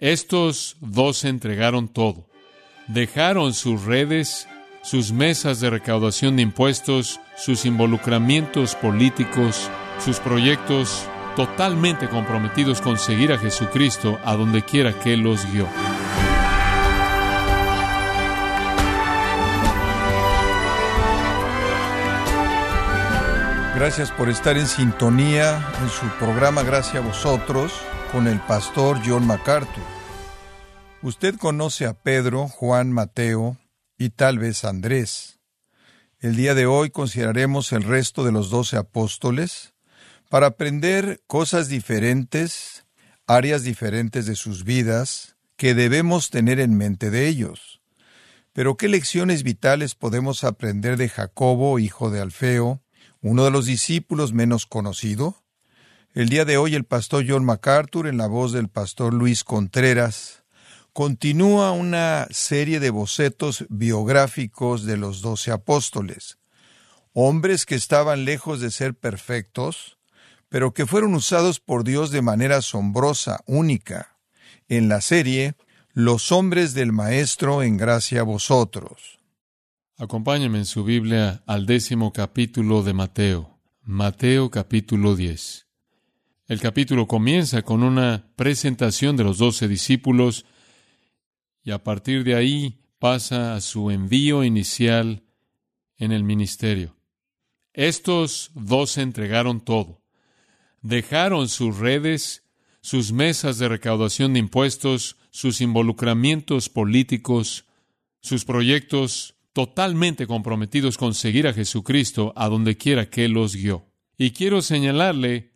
Estos dos entregaron todo. Dejaron sus redes, sus mesas de recaudación de impuestos, sus involucramientos políticos, sus proyectos totalmente comprometidos con seguir a Jesucristo a donde quiera que los guió. Gracias por estar en sintonía en su programa Gracias a vosotros con el pastor John MacArthur. Usted conoce a Pedro, Juan, Mateo y tal vez Andrés. El día de hoy consideraremos el resto de los doce apóstoles para aprender cosas diferentes, áreas diferentes de sus vidas que debemos tener en mente de ellos. Pero ¿qué lecciones vitales podemos aprender de Jacobo, hijo de Alfeo, uno de los discípulos menos conocido? El día de hoy el pastor John MacArthur, en la voz del pastor Luis Contreras, continúa una serie de bocetos biográficos de los doce apóstoles, hombres que estaban lejos de ser perfectos, pero que fueron usados por Dios de manera asombrosa, única. En la serie, Los hombres del Maestro en gracia a vosotros. Acompáñenme en su Biblia al décimo capítulo de Mateo. Mateo capítulo 10. El capítulo comienza con una presentación de los doce discípulos y a partir de ahí pasa a su envío inicial en el ministerio. Estos dos entregaron todo. Dejaron sus redes, sus mesas de recaudación de impuestos, sus involucramientos políticos, sus proyectos totalmente comprometidos con seguir a Jesucristo a donde quiera que los guió. Y quiero señalarle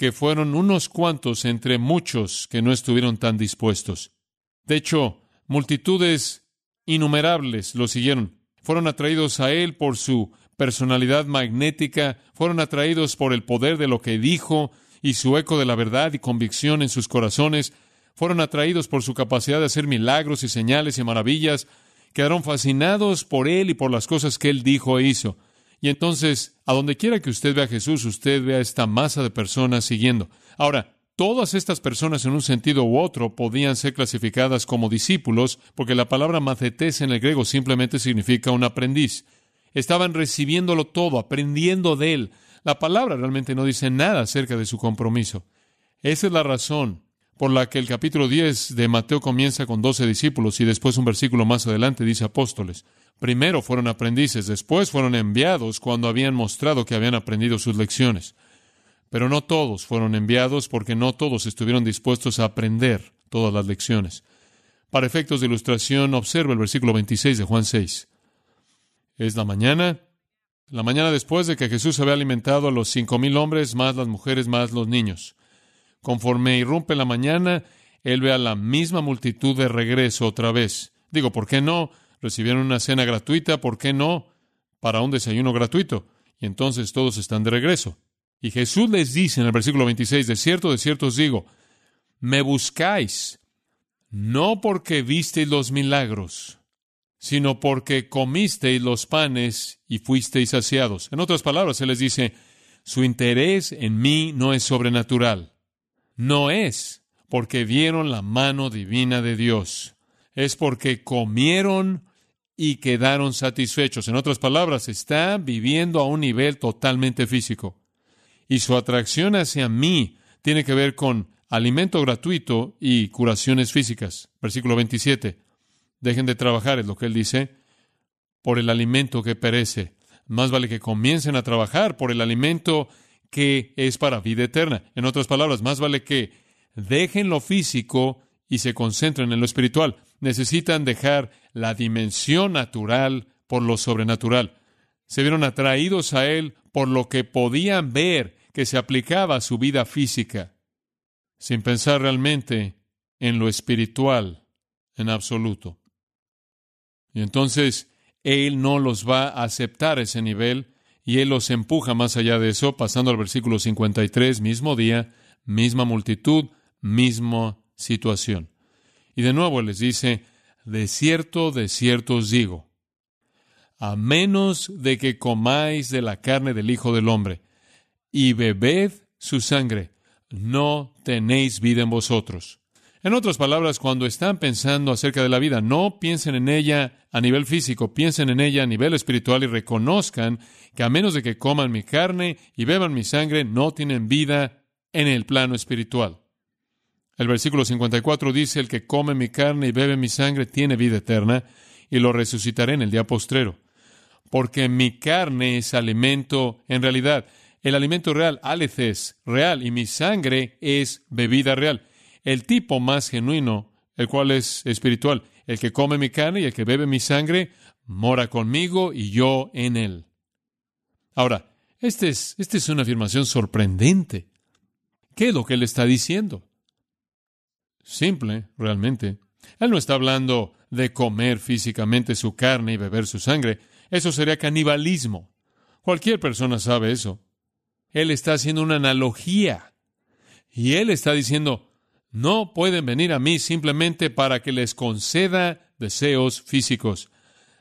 que fueron unos cuantos entre muchos que no estuvieron tan dispuestos. De hecho, multitudes innumerables lo siguieron. Fueron atraídos a Él por su personalidad magnética, fueron atraídos por el poder de lo que dijo y su eco de la verdad y convicción en sus corazones, fueron atraídos por su capacidad de hacer milagros y señales y maravillas, quedaron fascinados por Él y por las cosas que Él dijo e hizo. Y entonces, a donde quiera que usted vea a Jesús, usted vea esta masa de personas siguiendo. Ahora, todas estas personas en un sentido u otro podían ser clasificadas como discípulos, porque la palabra macetes en el griego simplemente significa un aprendiz. Estaban recibiéndolo todo, aprendiendo de él. La palabra realmente no dice nada acerca de su compromiso. Esa es la razón por la que el capítulo 10 de Mateo comienza con doce discípulos y después un versículo más adelante dice apóstoles. Primero fueron aprendices, después fueron enviados cuando habían mostrado que habían aprendido sus lecciones. Pero no todos fueron enviados porque no todos estuvieron dispuestos a aprender todas las lecciones. Para efectos de ilustración, observa el versículo 26 de Juan 6. Es la mañana, la mañana después de que Jesús había alimentado a los cinco mil hombres, más las mujeres, más los niños. Conforme irrumpe la mañana, él ve a la misma multitud de regreso otra vez. Digo, ¿por qué no? Recibieron una cena gratuita, ¿por qué no? Para un desayuno gratuito. Y entonces todos están de regreso. Y Jesús les dice en el versículo 26, de cierto, de cierto os digo, me buscáis, no porque visteis los milagros, sino porque comisteis los panes y fuisteis saciados. En otras palabras, se les dice, su interés en mí no es sobrenatural no es porque vieron la mano divina de Dios, es porque comieron y quedaron satisfechos. En otras palabras, está viviendo a un nivel totalmente físico. Y su atracción hacia mí tiene que ver con alimento gratuito y curaciones físicas. Versículo 27. Dejen de trabajar, es lo que él dice, por el alimento que perece. Más vale que comiencen a trabajar por el alimento que es para vida eterna. En otras palabras, más vale que dejen lo físico y se concentren en lo espiritual. Necesitan dejar la dimensión natural por lo sobrenatural. Se vieron atraídos a Él por lo que podían ver que se aplicaba a su vida física, sin pensar realmente en lo espiritual en absoluto. Y entonces Él no los va a aceptar ese nivel y Él los empuja más allá de eso, pasando al versículo 53, mismo día, misma multitud, misma situación. Y de nuevo les dice, de cierto, de cierto os digo, a menos de que comáis de la carne del Hijo del Hombre y bebed su sangre, no tenéis vida en vosotros. En otras palabras, cuando están pensando acerca de la vida, no piensen en ella a nivel físico, piensen en ella a nivel espiritual y reconozcan que a menos de que coman mi carne y beban mi sangre, no tienen vida en el plano espiritual. El versículo 54 dice, el que come mi carne y bebe mi sangre tiene vida eterna, y lo resucitaré en el día postrero. Porque mi carne es alimento, en realidad, el alimento real, aleces, real, y mi sangre es bebida real el tipo más genuino, el cual es espiritual. El que come mi carne y el que bebe mi sangre, mora conmigo y yo en él. Ahora, esta es, esta es una afirmación sorprendente. ¿Qué es lo que él está diciendo? Simple, realmente. Él no está hablando de comer físicamente su carne y beber su sangre. Eso sería canibalismo. Cualquier persona sabe eso. Él está haciendo una analogía. Y él está diciendo, no pueden venir a mí simplemente para que les conceda deseos físicos.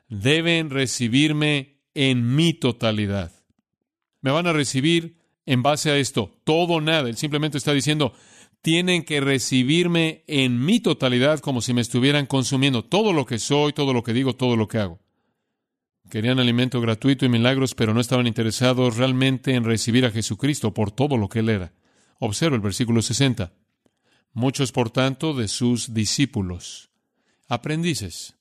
Deben recibirme en mi totalidad. Me van a recibir en base a esto, todo o nada. Él simplemente está diciendo, tienen que recibirme en mi totalidad como si me estuvieran consumiendo todo lo que soy, todo lo que digo, todo lo que hago. Querían alimento gratuito y milagros, pero no estaban interesados realmente en recibir a Jesucristo por todo lo que Él era. Observa el versículo 60. Muchos, por tanto, de sus discípulos, aprendices.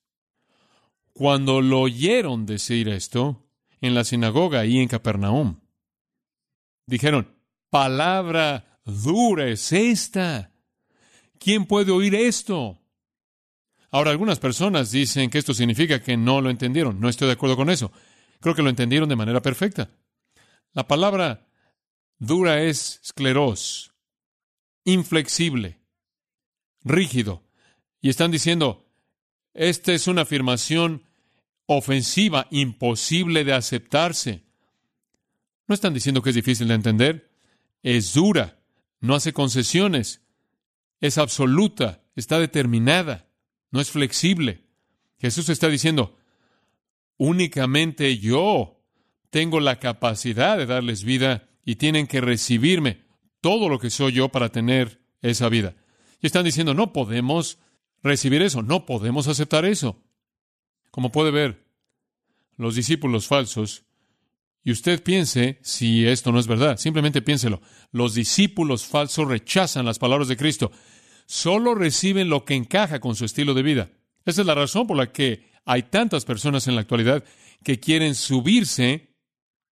Cuando lo oyeron decir esto en la sinagoga y en Capernaum, dijeron, palabra dura es esta. ¿Quién puede oír esto? Ahora, algunas personas dicen que esto significa que no lo entendieron. No estoy de acuerdo con eso. Creo que lo entendieron de manera perfecta. La palabra dura es escleros, inflexible, rígido. Y están diciendo, esta es una afirmación ofensiva, imposible de aceptarse. No están diciendo que es difícil de entender, es dura, no hace concesiones, es absoluta, está determinada, no es flexible. Jesús está diciendo, únicamente yo tengo la capacidad de darles vida y tienen que recibirme todo lo que soy yo para tener esa vida. Y están diciendo, no podemos recibir eso, no podemos aceptar eso. Como puede ver, los discípulos falsos, y usted piense si esto no es verdad, simplemente piénselo, los discípulos falsos rechazan las palabras de Cristo, solo reciben lo que encaja con su estilo de vida. Esa es la razón por la que hay tantas personas en la actualidad que quieren subirse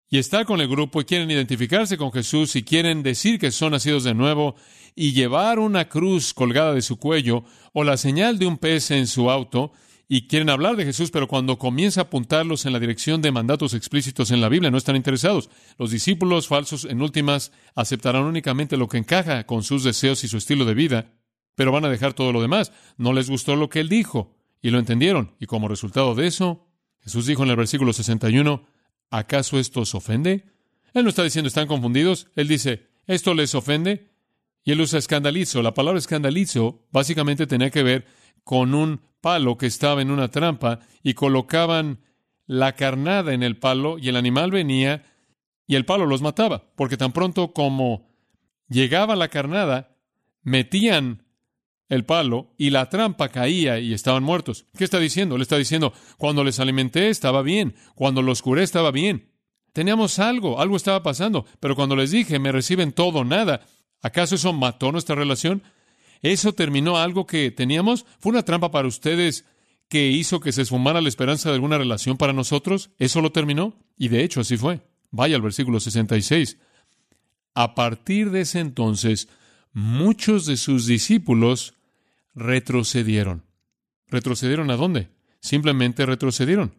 y estar con el grupo y quieren identificarse con Jesús y quieren decir que son nacidos de nuevo y llevar una cruz colgada de su cuello o la señal de un pez en su auto y quieren hablar de Jesús, pero cuando comienza a apuntarlos en la dirección de mandatos explícitos en la Biblia, no están interesados. Los discípulos falsos, en últimas, aceptarán únicamente lo que encaja con sus deseos y su estilo de vida, pero van a dejar todo lo demás. No les gustó lo que él dijo y lo entendieron. Y como resultado de eso, Jesús dijo en el versículo 61, ¿acaso esto os ofende? Él no está diciendo están confundidos, él dice, ¿esto les ofende? Y él usa escandalizo. La palabra escandalizo básicamente tenía que ver con un palo que estaba en una trampa y colocaban la carnada en el palo y el animal venía y el palo los mataba, porque tan pronto como llegaba la carnada, metían el palo y la trampa caía y estaban muertos. ¿Qué está diciendo? Le está diciendo, cuando les alimenté estaba bien, cuando los curé estaba bien. Teníamos algo, algo estaba pasando, pero cuando les dije, me reciben todo nada, ¿acaso eso mató nuestra relación? ¿Eso terminó algo que teníamos? ¿Fue una trampa para ustedes que hizo que se esfumara la esperanza de alguna relación para nosotros? ¿Eso lo terminó? Y de hecho así fue. Vaya al versículo 66. A partir de ese entonces, muchos de sus discípulos retrocedieron. ¿Retrocedieron a dónde? Simplemente retrocedieron.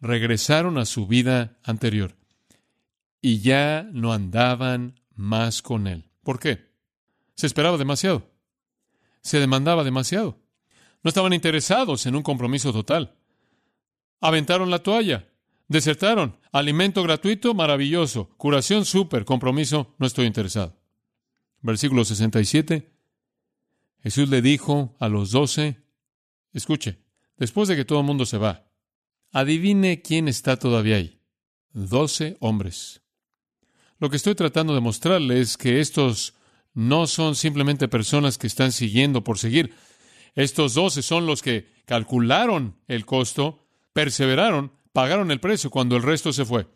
Regresaron a su vida anterior. Y ya no andaban más con él. ¿Por qué? Se esperaba demasiado. Se demandaba demasiado. No estaban interesados en un compromiso total. Aventaron la toalla. Desertaron. Alimento gratuito, maravilloso. Curación, súper. Compromiso, no estoy interesado. Versículo 67. Jesús le dijo a los doce, escuche, después de que todo el mundo se va, adivine quién está todavía ahí. Doce hombres. Lo que estoy tratando de mostrarle es que estos no son simplemente personas que están siguiendo por seguir. Estos doce son los que calcularon el costo, perseveraron, pagaron el precio cuando el resto se fue.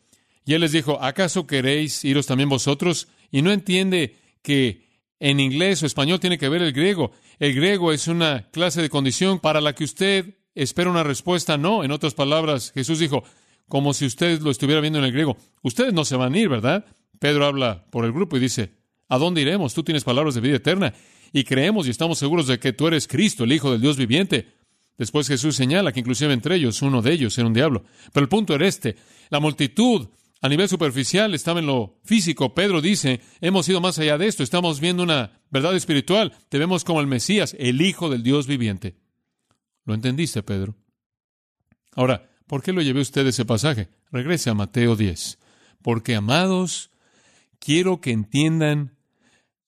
Y él les dijo, ¿acaso queréis iros también vosotros? Y no entiende que en inglés o español tiene que ver el griego. El griego es una clase de condición para la que usted espera una respuesta no. En otras palabras, Jesús dijo, como si usted lo estuviera viendo en el griego, ustedes no se van a ir, ¿verdad? Pedro habla por el grupo y dice, ¿a dónde iremos? Tú tienes palabras de vida eterna y creemos y estamos seguros de que tú eres Cristo, el Hijo del Dios viviente. Después Jesús señala que inclusive entre ellos, uno de ellos era un diablo. Pero el punto era este, la multitud a nivel superficial estaba en lo físico. Pedro dice, hemos ido más allá de esto, estamos viendo una verdad espiritual, te vemos como el Mesías, el Hijo del Dios viviente. ¿Lo entendiste, Pedro? Ahora, ¿por qué lo llevé usted ese pasaje? Regrese a Mateo 10. Porque, amados, quiero que entiendan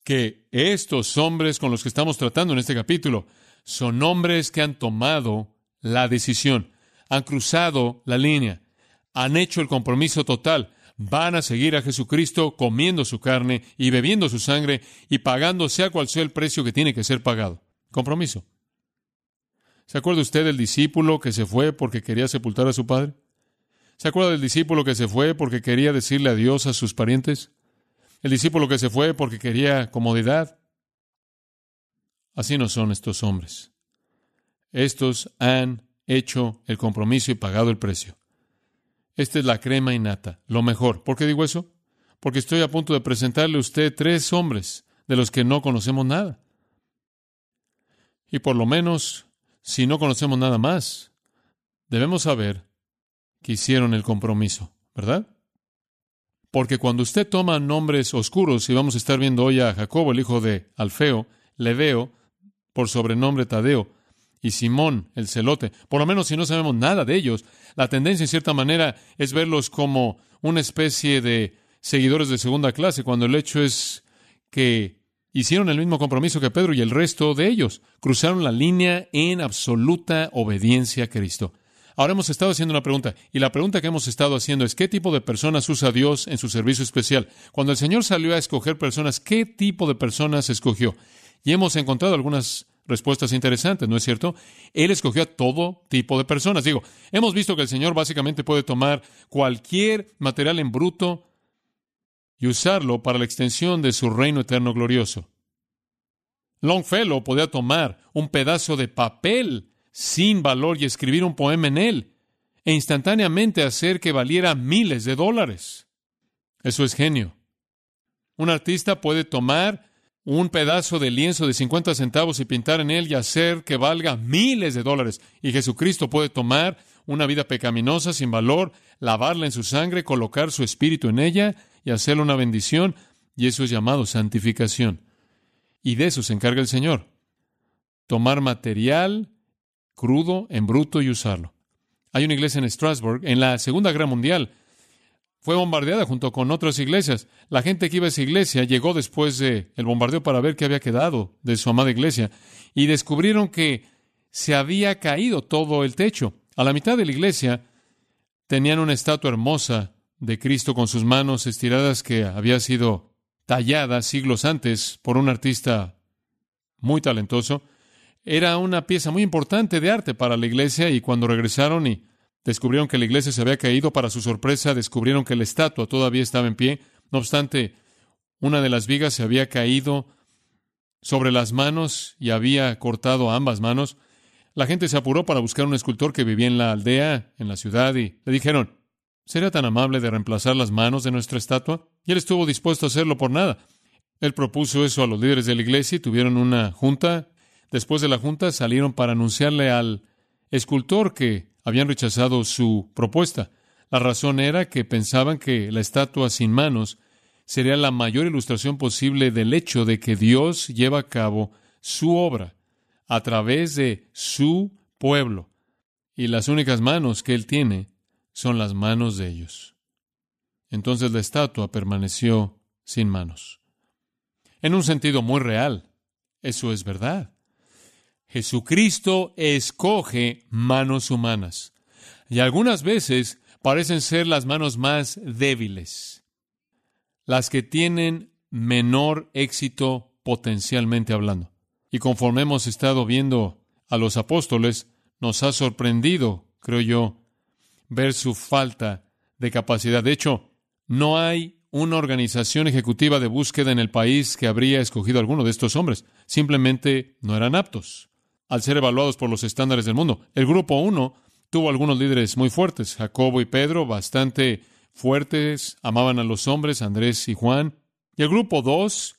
que estos hombres con los que estamos tratando en este capítulo son hombres que han tomado la decisión, han cruzado la línea, han hecho el compromiso total, van a seguir a Jesucristo comiendo su carne y bebiendo su sangre y pagando sea cual sea el precio que tiene que ser pagado. Compromiso. ¿Se acuerda usted del discípulo que se fue porque quería sepultar a su padre? ¿Se acuerda del discípulo que se fue porque quería decirle adiós a sus parientes? El discípulo que se fue porque quería comodidad. Así no son estos hombres. Estos han hecho el compromiso y pagado el precio. Esta es la crema innata, lo mejor. ¿Por qué digo eso? Porque estoy a punto de presentarle a usted tres hombres de los que no conocemos nada. Y por lo menos, si no conocemos nada más, debemos saber que hicieron el compromiso, ¿verdad? Porque cuando usted toma nombres oscuros, y vamos a estar viendo hoy a Jacobo, el hijo de Alfeo, Leveo, por sobrenombre Tadeo, y Simón, el celote, por lo menos si no sabemos nada de ellos, la tendencia en cierta manera es verlos como una especie de seguidores de segunda clase, cuando el hecho es que hicieron el mismo compromiso que Pedro y el resto de ellos, cruzaron la línea en absoluta obediencia a Cristo. Ahora hemos estado haciendo una pregunta, y la pregunta que hemos estado haciendo es, ¿qué tipo de personas usa Dios en su servicio especial? Cuando el Señor salió a escoger personas, ¿qué tipo de personas escogió? Y hemos encontrado algunas respuestas interesantes, ¿no es cierto? Él escogió a todo tipo de personas. Digo, hemos visto que el Señor básicamente puede tomar cualquier material en bruto y usarlo para la extensión de su reino eterno glorioso. Longfellow podía tomar un pedazo de papel sin valor y escribir un poema en él e instantáneamente hacer que valiera miles de dólares. Eso es genio. Un artista puede tomar un pedazo de lienzo de 50 centavos y pintar en él y hacer que valga miles de dólares. Y Jesucristo puede tomar una vida pecaminosa sin valor, lavarla en su sangre, colocar su espíritu en ella y hacerle una bendición. Y eso es llamado santificación. Y de eso se encarga el Señor. Tomar material crudo, en bruto y usarlo. Hay una iglesia en Strasbourg, en la Segunda Guerra Mundial, fue bombardeada junto con otras iglesias. La gente que iba a esa iglesia llegó después del el bombardeo para ver qué había quedado de su amada iglesia y descubrieron que se había caído todo el techo. A la mitad de la iglesia tenían una estatua hermosa de Cristo con sus manos estiradas que había sido tallada siglos antes por un artista muy talentoso era una pieza muy importante de arte para la iglesia y cuando regresaron y descubrieron que la iglesia se había caído, para su sorpresa descubrieron que la estatua todavía estaba en pie. No obstante, una de las vigas se había caído sobre las manos y había cortado ambas manos. La gente se apuró para buscar un escultor que vivía en la aldea, en la ciudad, y le dijeron, ¿sería tan amable de reemplazar las manos de nuestra estatua? Y él estuvo dispuesto a hacerlo por nada. Él propuso eso a los líderes de la iglesia y tuvieron una junta Después de la junta salieron para anunciarle al escultor que habían rechazado su propuesta. La razón era que pensaban que la estatua sin manos sería la mayor ilustración posible del hecho de que Dios lleva a cabo su obra a través de su pueblo. Y las únicas manos que Él tiene son las manos de ellos. Entonces la estatua permaneció sin manos. En un sentido muy real, eso es verdad. Jesucristo escoge manos humanas. Y algunas veces parecen ser las manos más débiles, las que tienen menor éxito potencialmente hablando. Y conforme hemos estado viendo a los apóstoles, nos ha sorprendido, creo yo, ver su falta de capacidad. De hecho, no hay una organización ejecutiva de búsqueda en el país que habría escogido a alguno de estos hombres. Simplemente no eran aptos al ser evaluados por los estándares del mundo. El grupo 1 tuvo algunos líderes muy fuertes, Jacobo y Pedro, bastante fuertes, amaban a los hombres, Andrés y Juan. Y el grupo 2,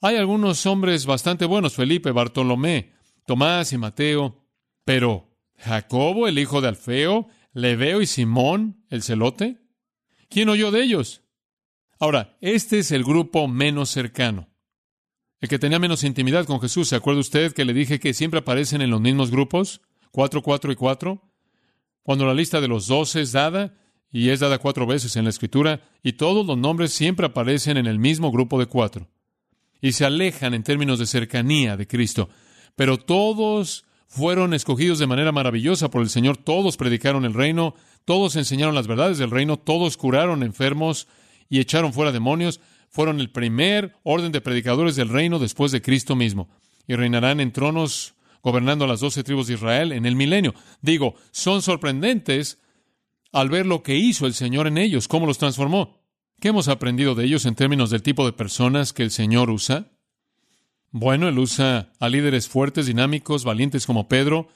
hay algunos hombres bastante buenos, Felipe, Bartolomé, Tomás y Mateo, pero Jacobo, el hijo de Alfeo, Leveo y Simón, el celote, ¿quién oyó de ellos? Ahora, este es el grupo menos cercano. El que tenía menos intimidad con Jesús. ¿Se acuerda usted que le dije que siempre aparecen en los mismos grupos? Cuatro, cuatro y cuatro. Cuando la lista de los doce es dada, y es dada cuatro veces en la Escritura, y todos los nombres siempre aparecen en el mismo grupo de cuatro. Y se alejan en términos de cercanía de Cristo. Pero todos fueron escogidos de manera maravillosa por el Señor. Todos predicaron el reino, todos enseñaron las verdades del reino, todos curaron enfermos, y echaron fuera demonios, fueron el primer orden de predicadores del reino después de Cristo mismo, y reinarán en tronos gobernando a las doce tribus de Israel en el milenio. Digo, son sorprendentes al ver lo que hizo el Señor en ellos, cómo los transformó. ¿Qué hemos aprendido de ellos en términos del tipo de personas que el Señor usa? Bueno, Él usa a líderes fuertes, dinámicos, valientes como Pedro,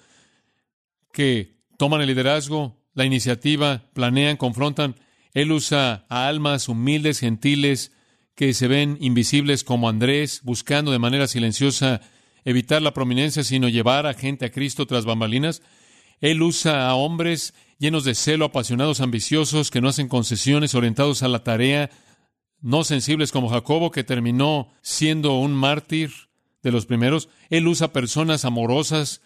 que toman el liderazgo, la iniciativa, planean, confrontan él usa a almas humildes, gentiles, que se ven invisibles como Andrés, buscando de manera silenciosa evitar la prominencia, sino llevar a gente a Cristo tras bambalinas. Él usa a hombres llenos de celo, apasionados, ambiciosos, que no hacen concesiones, orientados a la tarea, no sensibles como Jacobo, que terminó siendo un mártir de los primeros. Él usa personas amorosas,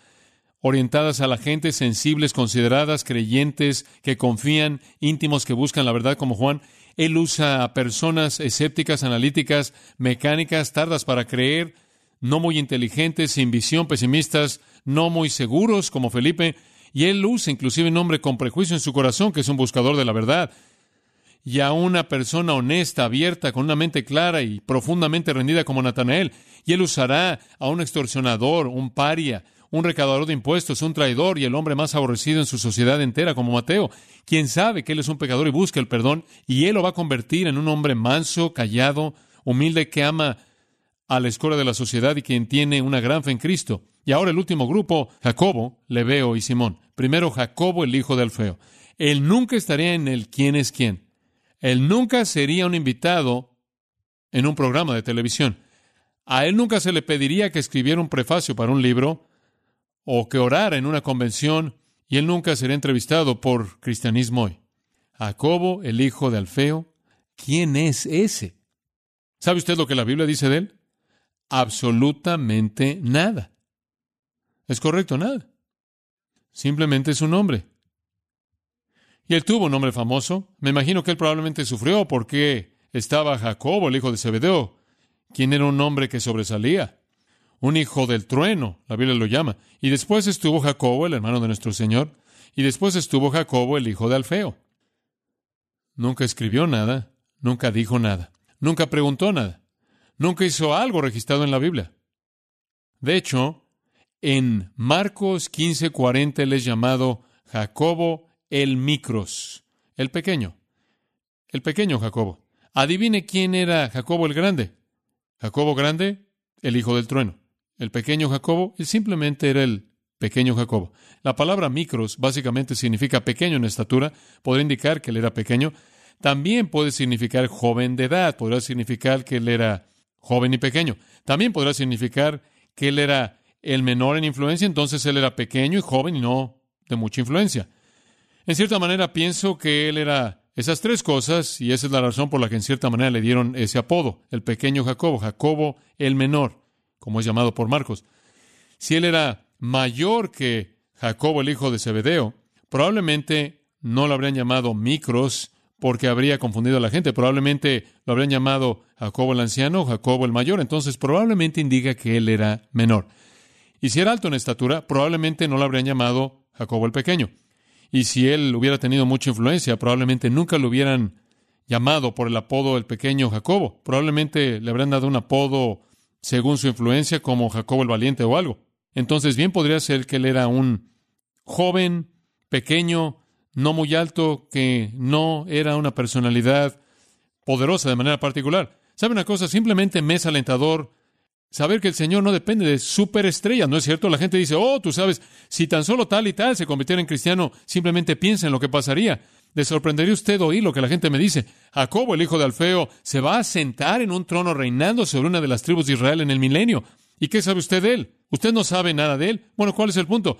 orientadas a la gente, sensibles, consideradas, creyentes, que confían, íntimos, que buscan la verdad como Juan. Él usa a personas escépticas, analíticas, mecánicas, tardas para creer, no muy inteligentes, sin visión, pesimistas, no muy seguros como Felipe. Y él usa inclusive un hombre con prejuicio en su corazón, que es un buscador de la verdad. Y a una persona honesta, abierta, con una mente clara y profundamente rendida como Natanael. Y él usará a un extorsionador, un paria, un recaudador de impuestos, un traidor y el hombre más aborrecido en su sociedad entera como Mateo, quien sabe que él es un pecador y busca el perdón, y él lo va a convertir en un hombre manso, callado, humilde, que ama a la escuela de la sociedad y quien tiene una gran fe en Cristo. Y ahora el último grupo, Jacobo, Leveo y Simón. Primero Jacobo, el hijo de Alfeo. Él nunca estaría en el quién es quién. Él nunca sería un invitado en un programa de televisión. A él nunca se le pediría que escribiera un prefacio para un libro o que orara en una convención y él nunca sería entrevistado por Cristianismo hoy. Jacobo, el hijo de Alfeo, ¿quién es ese? ¿Sabe usted lo que la Biblia dice de él? Absolutamente nada. Es correcto, nada. Simplemente es un nombre. Y él tuvo un nombre famoso. Me imagino que él probablemente sufrió porque estaba Jacobo, el hijo de Zebedeo, quien era un hombre que sobresalía un hijo del trueno, la Biblia lo llama. Y después estuvo Jacobo, el hermano de nuestro Señor, y después estuvo Jacobo, el hijo de Alfeo. Nunca escribió nada, nunca dijo nada, nunca preguntó nada, nunca hizo algo registrado en la Biblia. De hecho, en Marcos 15:40 él es llamado Jacobo el Micros, el pequeño, el pequeño Jacobo. Adivine quién era Jacobo el grande. Jacobo grande, el hijo del trueno el pequeño Jacobo, él simplemente era el pequeño Jacobo. La palabra micros básicamente significa pequeño en estatura, podría indicar que él era pequeño. También puede significar joven de edad, podrá significar que él era joven y pequeño. También podrá significar que él era el menor en influencia, entonces él era pequeño y joven y no de mucha influencia. En cierta manera pienso que él era esas tres cosas y esa es la razón por la que en cierta manera le dieron ese apodo, el pequeño Jacobo, Jacobo el menor como es llamado por Marcos. Si él era mayor que Jacobo, el hijo de Zebedeo, probablemente no lo habrían llamado Micros porque habría confundido a la gente. Probablemente lo habrían llamado Jacobo el anciano o Jacobo el mayor. Entonces probablemente indica que él era menor. Y si era alto en estatura, probablemente no lo habrían llamado Jacobo el pequeño. Y si él hubiera tenido mucha influencia, probablemente nunca lo hubieran llamado por el apodo el pequeño Jacobo. Probablemente le habrían dado un apodo según su influencia, como Jacobo el Valiente o algo. Entonces, bien podría ser que él era un joven, pequeño, no muy alto, que no era una personalidad poderosa de manera particular. ¿Sabe una cosa? Simplemente me es alentador saber que el Señor no depende de superestrellas, ¿no es cierto? La gente dice, oh, tú sabes, si tan solo tal y tal se convirtiera en cristiano, simplemente piensa en lo que pasaría. Le sorprendería usted oír lo que la gente me dice. Jacobo, el hijo de Alfeo, se va a sentar en un trono reinando sobre una de las tribus de Israel en el milenio. ¿Y qué sabe usted de él? ¿Usted no sabe nada de él? Bueno, ¿cuál es el punto?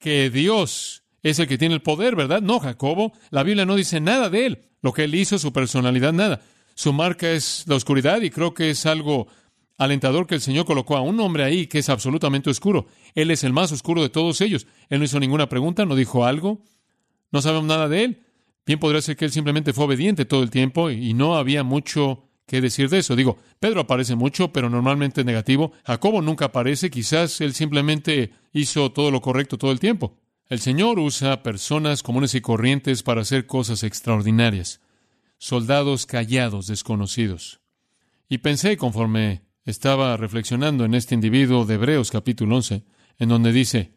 Que Dios es el que tiene el poder, ¿verdad? No, Jacobo. La Biblia no dice nada de él. Lo que él hizo, su personalidad, nada. Su marca es la oscuridad y creo que es algo alentador que el Señor colocó a un hombre ahí que es absolutamente oscuro. Él es el más oscuro de todos ellos. Él no hizo ninguna pregunta, no dijo algo, no sabemos nada de él. Bien podría ser que él simplemente fue obediente todo el tiempo y no había mucho que decir de eso. Digo, Pedro aparece mucho, pero normalmente negativo. Jacobo nunca aparece, quizás él simplemente hizo todo lo correcto todo el tiempo. El Señor usa personas comunes y corrientes para hacer cosas extraordinarias. Soldados callados, desconocidos. Y pensé conforme estaba reflexionando en este individuo de Hebreos capítulo 11, en donde dice,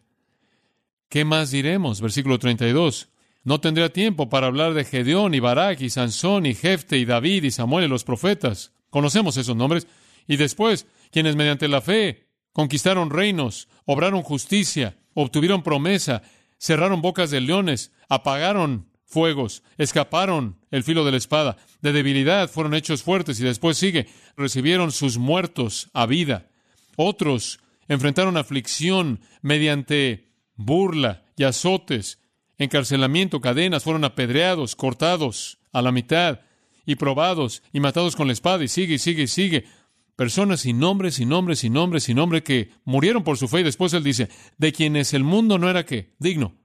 ¿qué más diremos? Versículo 32. No tendría tiempo para hablar de Gedeón y Barak y Sansón y Jefte y David y Samuel y los profetas. Conocemos esos nombres. Y después, quienes mediante la fe conquistaron reinos, obraron justicia, obtuvieron promesa, cerraron bocas de leones, apagaron fuegos, escaparon el filo de la espada, de debilidad fueron hechos fuertes y después sigue, recibieron sus muertos a vida. Otros enfrentaron aflicción mediante burla y azotes, encarcelamiento, cadenas, fueron apedreados, cortados a la mitad y probados y matados con la espada y sigue y sigue y sigue. Personas sin nombres, sin nombres, sin nombres, sin nombre que murieron por su fe y después él dice, de quienes el mundo no era qué, digno.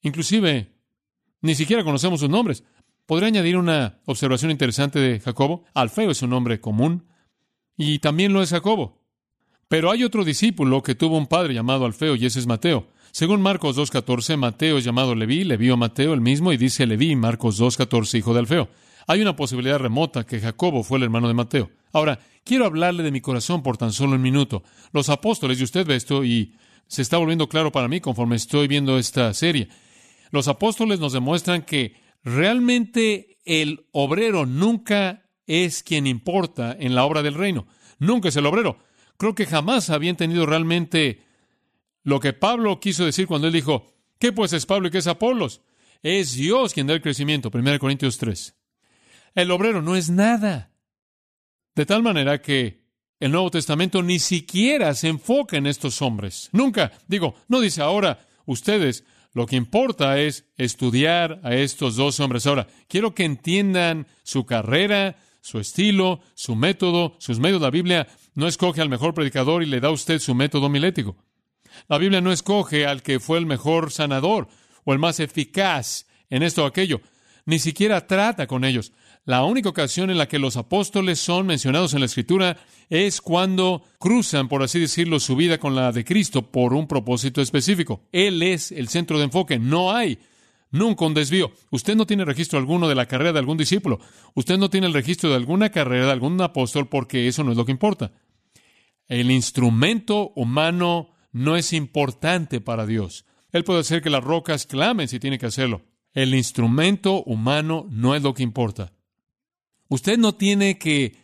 Inclusive ni siquiera conocemos sus nombres. Podría añadir una observación interesante de Jacobo. Alfeo es un nombre común y también lo es Jacobo. Pero hay otro discípulo que tuvo un padre llamado Alfeo y ese es Mateo. Según Marcos 2.14, Mateo es llamado Leví, Leví o Mateo el mismo y dice Leví, Marcos 2.14, hijo de Alfeo. Hay una posibilidad remota que Jacobo fue el hermano de Mateo. Ahora, quiero hablarle de mi corazón por tan solo un minuto. Los apóstoles, y usted ve esto y se está volviendo claro para mí conforme estoy viendo esta serie. Los apóstoles nos demuestran que realmente el obrero nunca es quien importa en la obra del reino. Nunca es el obrero. Creo que jamás había entendido realmente lo que Pablo quiso decir cuando él dijo, ¿qué pues es Pablo y qué es Apolos? Es Dios quien da el crecimiento. 1 Corintios 3. El obrero no es nada. De tal manera que el Nuevo Testamento ni siquiera se enfoca en estos hombres. Nunca. Digo, no dice ahora, ustedes lo que importa es estudiar a estos dos hombres. Ahora, quiero que entiendan su carrera, su estilo, su método, sus medios. La Biblia no escoge al mejor predicador y le da a usted su método milético. La Biblia no escoge al que fue el mejor sanador o el más eficaz en esto o aquello. Ni siquiera trata con ellos. La única ocasión en la que los apóstoles son mencionados en la Escritura es cuando cruzan, por así decirlo, su vida con la de Cristo por un propósito específico. Él es el centro de enfoque. No hay nunca un desvío. Usted no tiene registro alguno de la carrera de algún discípulo. Usted no tiene el registro de alguna carrera de algún apóstol porque eso no es lo que importa. El instrumento humano no es importante para Dios. Él puede hacer que las rocas clamen si tiene que hacerlo. El instrumento humano no es lo que importa. Usted no tiene que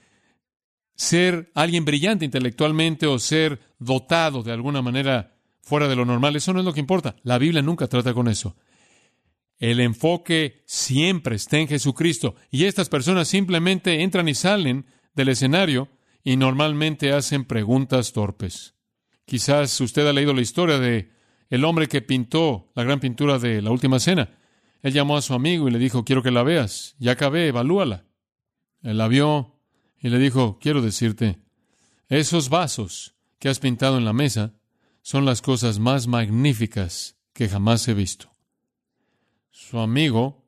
ser alguien brillante intelectualmente o ser dotado de alguna manera fuera de lo normal. Eso no es lo que importa. La Biblia nunca trata con eso. El enfoque siempre está en Jesucristo. Y estas personas simplemente entran y salen del escenario y normalmente hacen preguntas torpes. Quizás usted ha leído la historia de el hombre que pintó la gran pintura de la última cena. Él llamó a su amigo y le dijo, quiero que la veas. Ya acabé, evalúala. Él la vio y le dijo, quiero decirte, esos vasos que has pintado en la mesa son las cosas más magníficas que jamás he visto. Su amigo,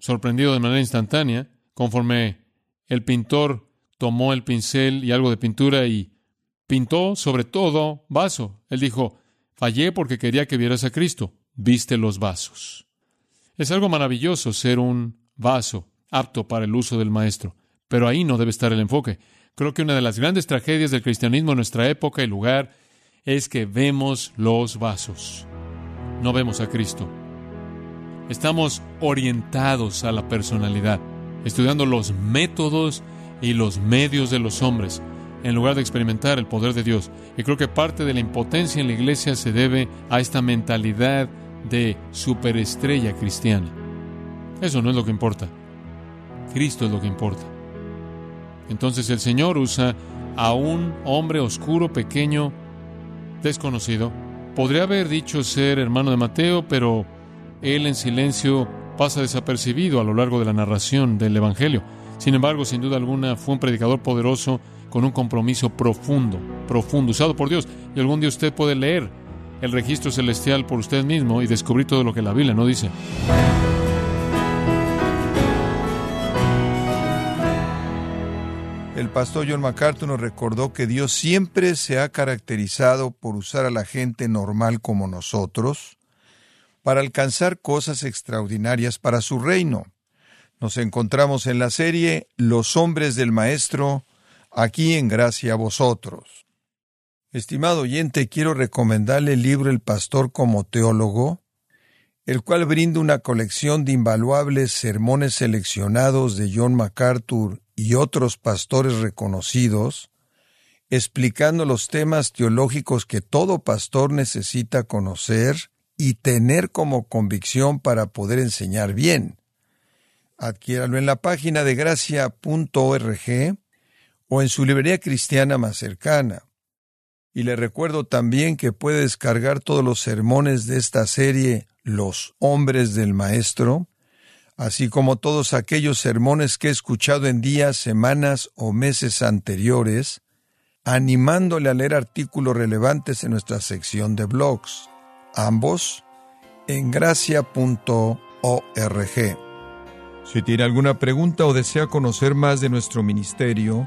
sorprendido de manera instantánea, conforme el pintor tomó el pincel y algo de pintura y pintó sobre todo vaso. Él dijo, fallé porque quería que vieras a Cristo. Viste los vasos. Es algo maravilloso ser un vaso apto para el uso del maestro. Pero ahí no debe estar el enfoque. Creo que una de las grandes tragedias del cristianismo en nuestra época y lugar es que vemos los vasos. No vemos a Cristo. Estamos orientados a la personalidad, estudiando los métodos y los medios de los hombres, en lugar de experimentar el poder de Dios. Y creo que parte de la impotencia en la iglesia se debe a esta mentalidad de superestrella cristiana. Eso no es lo que importa. Cristo es lo que importa. Entonces el Señor usa a un hombre oscuro, pequeño, desconocido. Podría haber dicho ser hermano de Mateo, pero él en silencio pasa desapercibido a lo largo de la narración del Evangelio. Sin embargo, sin duda alguna, fue un predicador poderoso con un compromiso profundo, profundo, usado por Dios. Y algún día usted puede leer el registro celestial por usted mismo y descubrir todo lo que la Biblia no dice. El pastor John MacArthur nos recordó que Dios siempre se ha caracterizado por usar a la gente normal como nosotros para alcanzar cosas extraordinarias para su reino. Nos encontramos en la serie Los hombres del Maestro, aquí en Gracia a vosotros. Estimado oyente, quiero recomendarle el libro El Pastor como Teólogo, el cual brinda una colección de invaluables sermones seleccionados de John MacArthur y otros pastores reconocidos, explicando los temas teológicos que todo pastor necesita conocer y tener como convicción para poder enseñar bien. Adquiéralo en la página de gracia.org o en su librería cristiana más cercana. Y le recuerdo también que puede descargar todos los sermones de esta serie Los hombres del Maestro, así como todos aquellos sermones que he escuchado en días, semanas o meses anteriores, animándole a leer artículos relevantes en nuestra sección de blogs, ambos en gracia.org. Si tiene alguna pregunta o desea conocer más de nuestro ministerio,